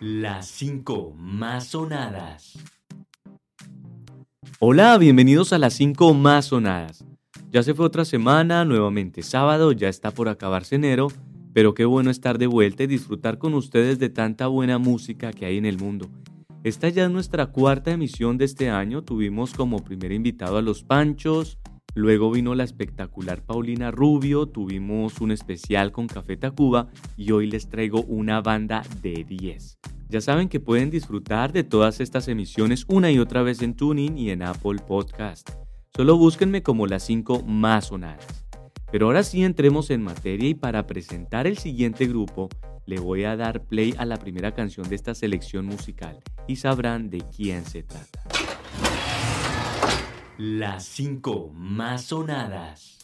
Las 5 más sonadas. Hola, bienvenidos a las 5 más sonadas. Ya se fue otra semana, nuevamente sábado, ya está por acabarse enero, pero qué bueno estar de vuelta y disfrutar con ustedes de tanta buena música que hay en el mundo. Esta ya es nuestra cuarta emisión de este año, tuvimos como primer invitado a Los Panchos, luego vino la espectacular Paulina Rubio, tuvimos un especial con Café Tacuba y hoy les traigo una banda de 10. Ya saben que pueden disfrutar de todas estas emisiones una y otra vez en Tuning y en Apple Podcast. Solo búsquenme como las 5 más sonadas. Pero ahora sí entremos en materia y para presentar el siguiente grupo le voy a dar play a la primera canción de esta selección musical y sabrán de quién se trata. Las 5 más sonadas.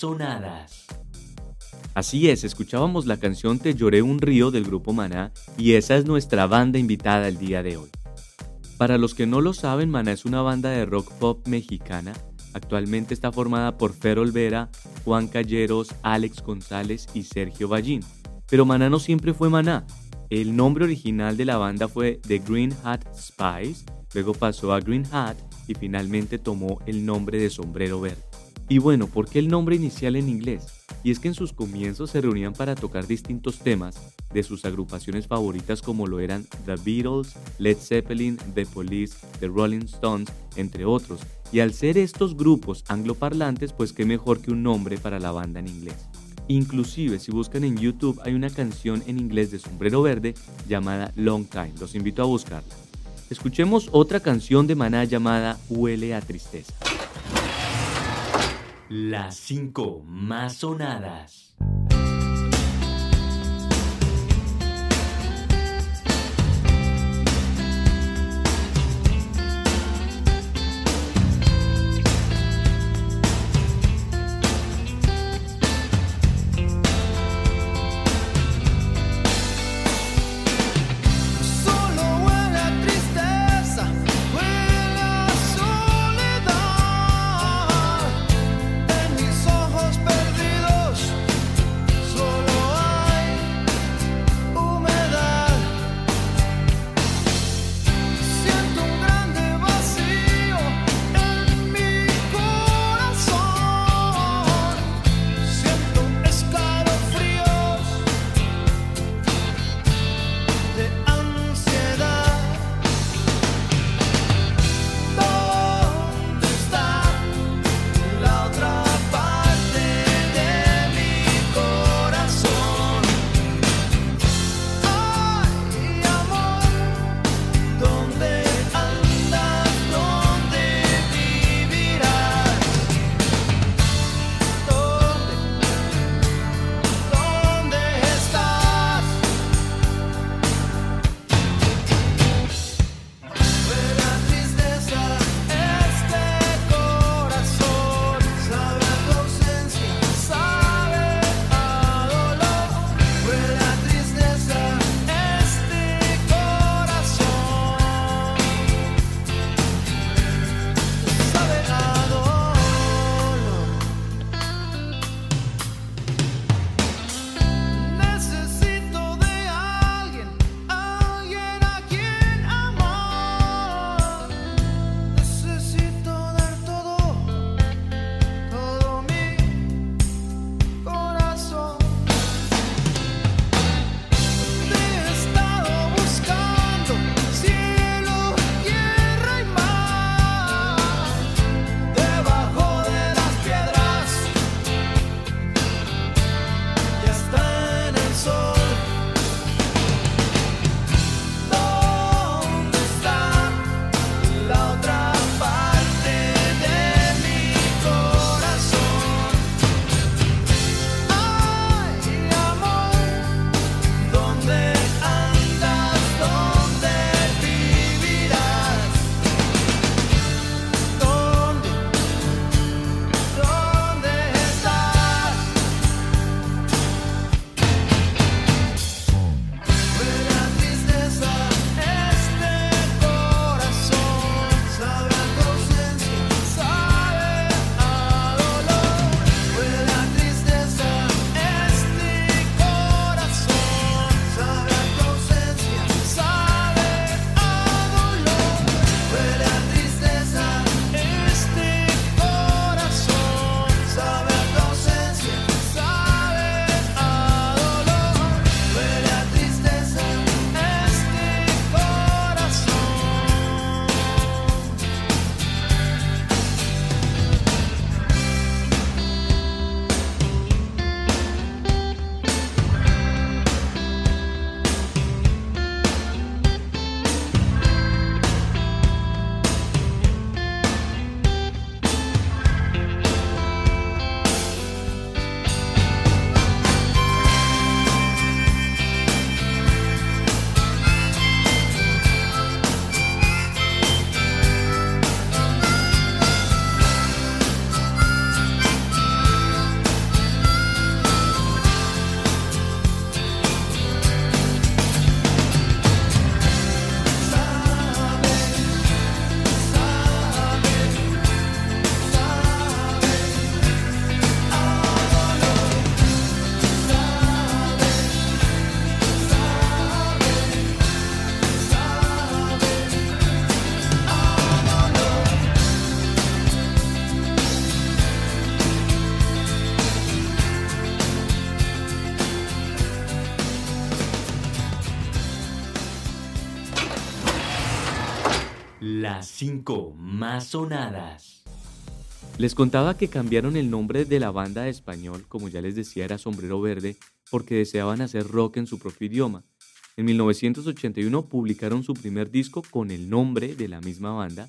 Sonadas. Así es, escuchábamos la canción Te lloré un río del grupo Maná y esa es nuestra banda invitada el día de hoy. Para los que no lo saben, Maná es una banda de rock pop mexicana. Actualmente está formada por Fer Olvera, Juan Calleros, Alex González y Sergio Ballín. Pero Maná no siempre fue Maná. El nombre original de la banda fue The Green Hat Spice, luego pasó a Green Hat y finalmente tomó el nombre de Sombrero Verde. Y bueno, ¿por qué el nombre inicial en inglés? Y es que en sus comienzos se reunían para tocar distintos temas de sus agrupaciones favoritas como lo eran The Beatles, Led Zeppelin, The Police, The Rolling Stones, entre otros. Y al ser estos grupos angloparlantes, pues qué mejor que un nombre para la banda en inglés. Inclusive si buscan en YouTube hay una canción en inglés de Sombrero Verde llamada Long Time. Los invito a buscarla. Escuchemos otra canción de Maná llamada Huele a Tristeza. Las cinco más sonadas. 5 más sonadas. Les contaba que cambiaron el nombre de la banda de español, como ya les decía era Sombrero Verde, porque deseaban hacer rock en su propio idioma. En 1981 publicaron su primer disco con el nombre de la misma banda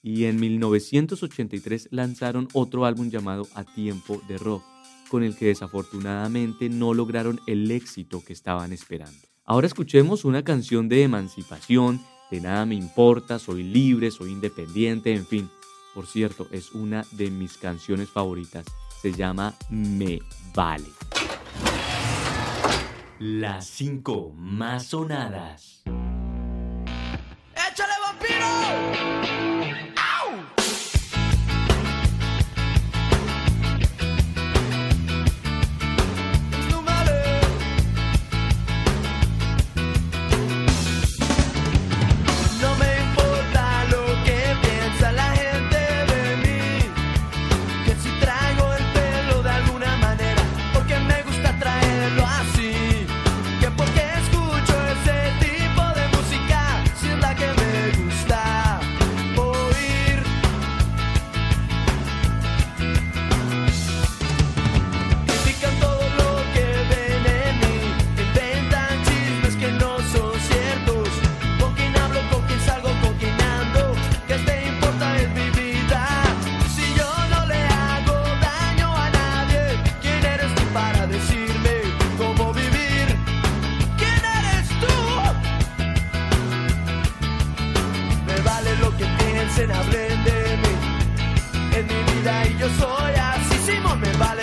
y en 1983 lanzaron otro álbum llamado A Tiempo de Rock, con el que desafortunadamente no lograron el éxito que estaban esperando. Ahora escuchemos una canción de emancipación, de nada me importa, soy libre, soy independiente, en fin. Por cierto, es una de mis canciones favoritas. Se llama Me Vale. Las 5 más sonadas. ¡Échale vampiro! piensen, hablen de mí. En mi vida y yo soy así, Simón me vale.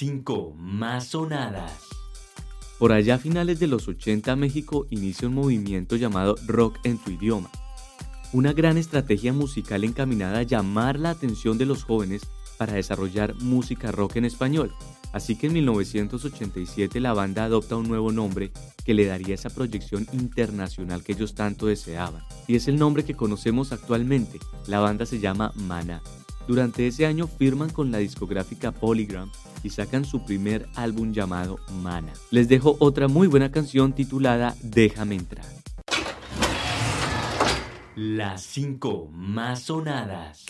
5 más sonadas. Por allá a finales de los 80 México inicia un movimiento llamado Rock en tu idioma, una gran estrategia musical encaminada a llamar la atención de los jóvenes para desarrollar música rock en español. Así que en 1987 la banda adopta un nuevo nombre que le daría esa proyección internacional que ellos tanto deseaban. Y es el nombre que conocemos actualmente. La banda se llama Mana. Durante ese año firman con la discográfica Polygram y sacan su primer álbum llamado Mana. Les dejo otra muy buena canción titulada Déjame entrar. Las 5 más sonadas.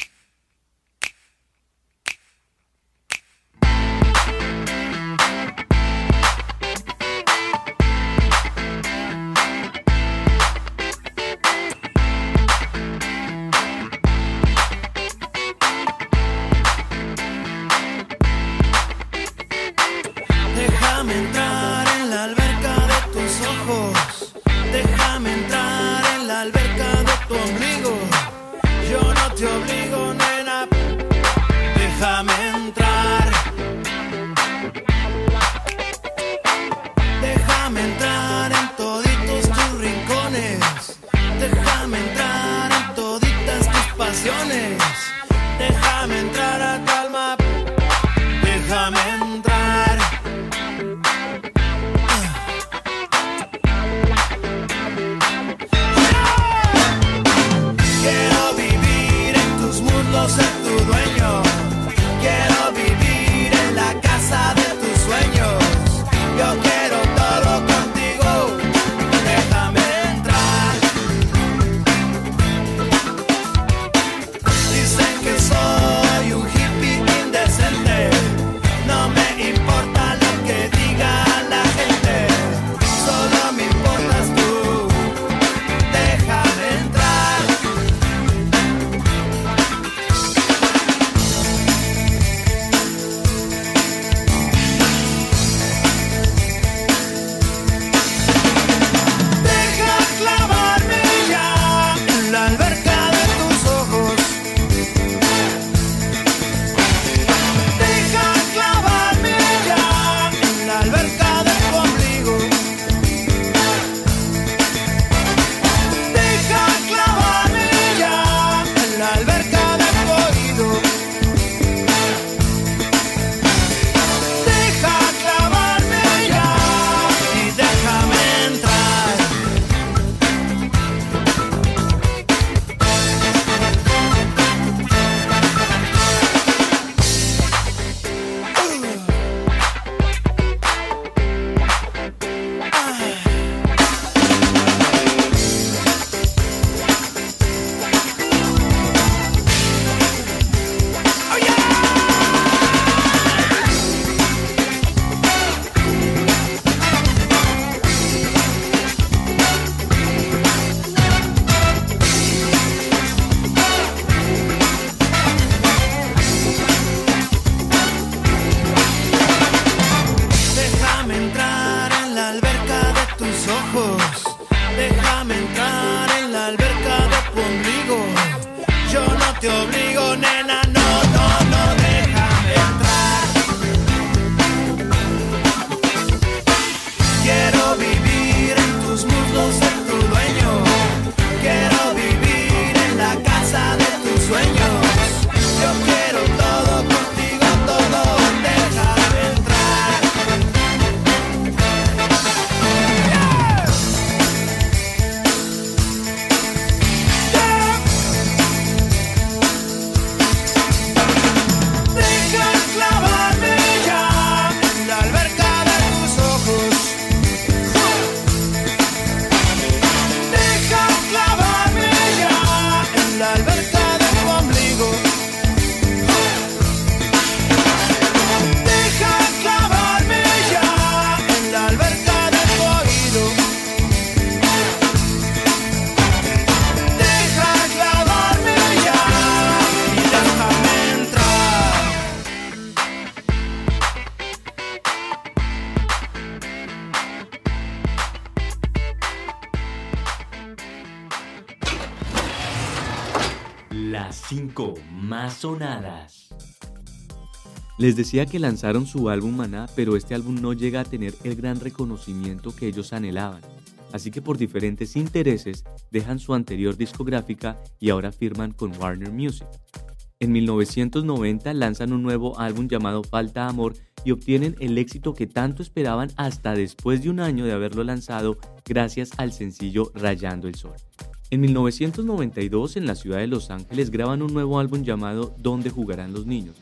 5 más sonadas. Les decía que lanzaron su álbum Maná, pero este álbum no llega a tener el gran reconocimiento que ellos anhelaban. Así que por diferentes intereses dejan su anterior discográfica y ahora firman con Warner Music. En 1990 lanzan un nuevo álbum llamado Falta Amor y obtienen el éxito que tanto esperaban hasta después de un año de haberlo lanzado gracias al sencillo Rayando el Sol. En 1992 en la ciudad de Los Ángeles graban un nuevo álbum llamado Dónde jugarán los niños,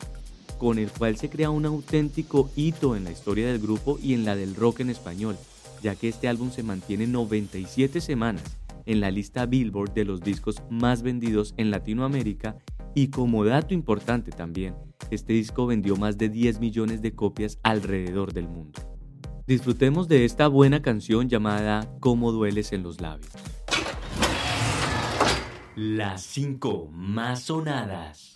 con el cual se crea un auténtico hito en la historia del grupo y en la del rock en español, ya que este álbum se mantiene 97 semanas en la lista Billboard de los discos más vendidos en Latinoamérica y como dato importante también, este disco vendió más de 10 millones de copias alrededor del mundo. Disfrutemos de esta buena canción llamada Cómo dueles en los labios. Las 5 más sonadas.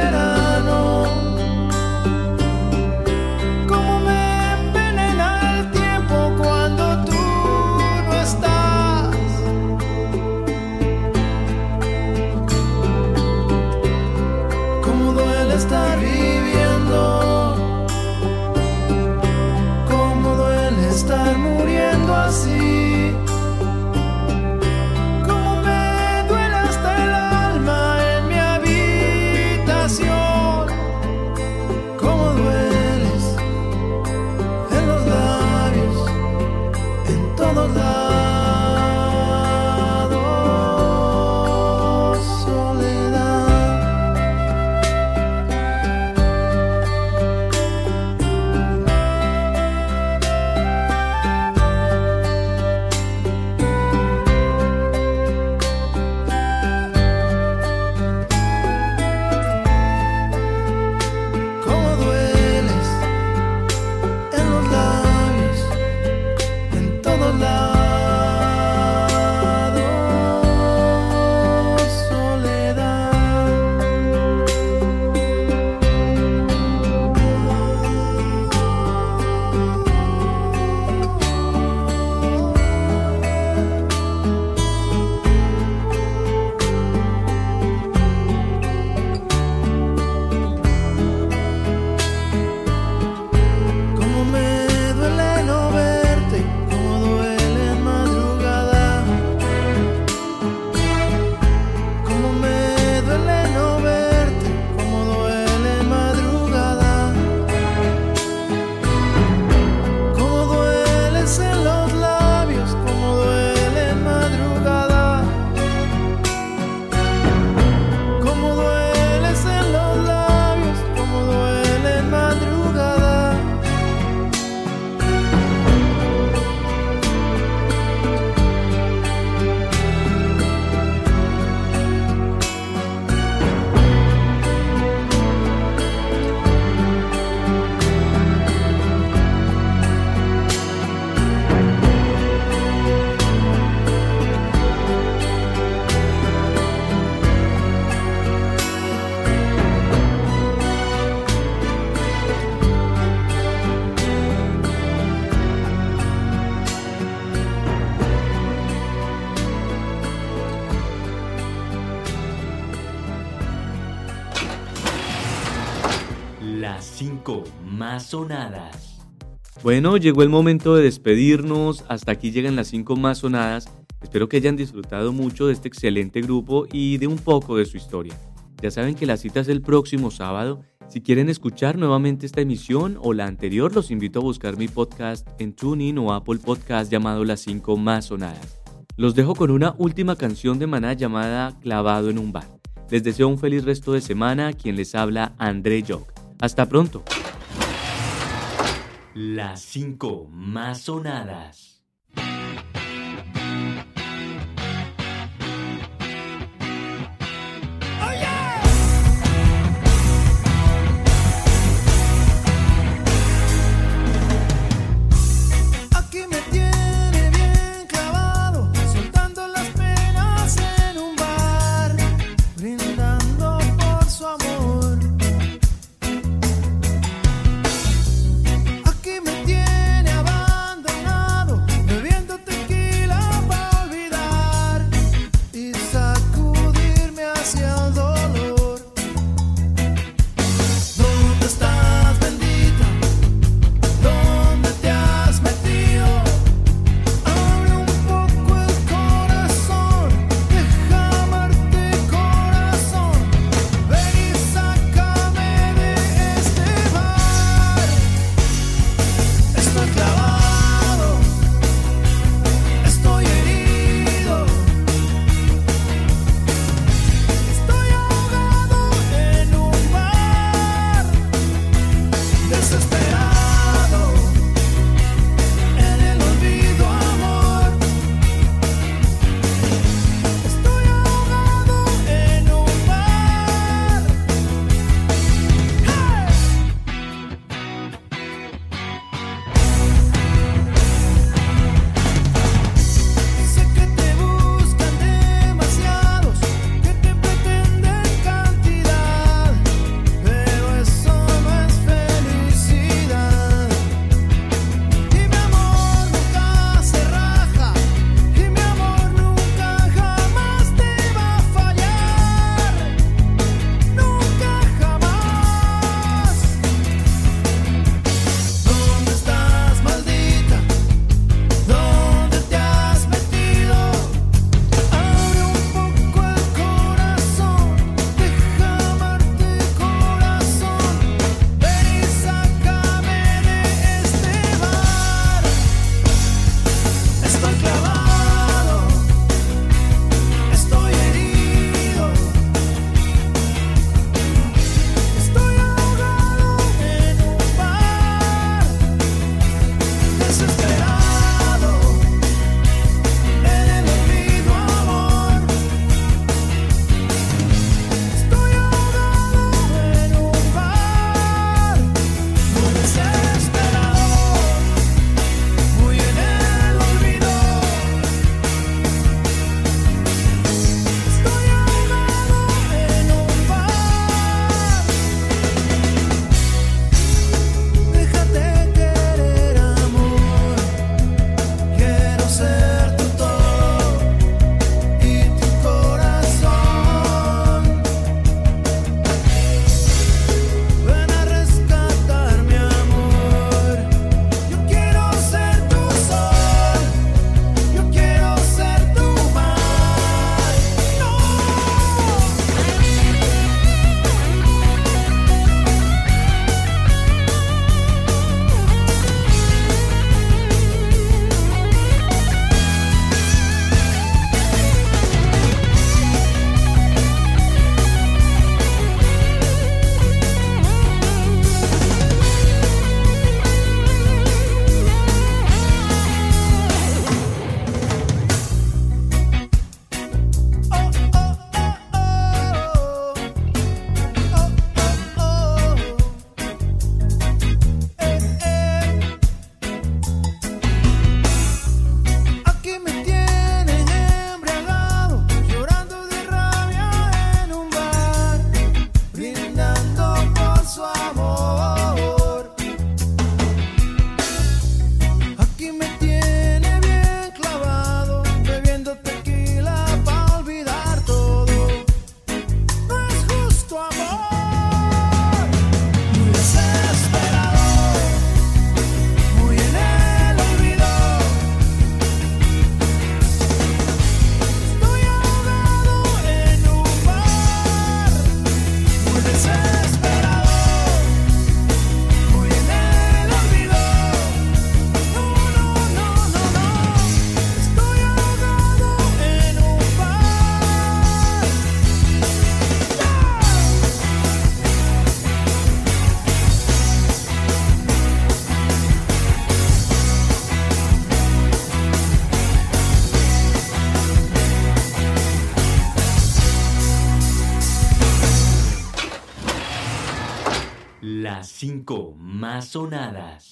5 más sonadas. Bueno, llegó el momento de despedirnos. Hasta aquí llegan las cinco más sonadas. Espero que hayan disfrutado mucho de este excelente grupo y de un poco de su historia. Ya saben que la cita es el próximo sábado. Si quieren escuchar nuevamente esta emisión o la anterior, los invito a buscar mi podcast en TuneIn o Apple Podcast llamado Las 5 Más Sonadas. Los dejo con una última canción de Maná llamada Clavado en un bar. Les deseo un feliz resto de semana. Quien les habla, André Jog. Hasta pronto. Las 5 más sonadas. Más sonadas.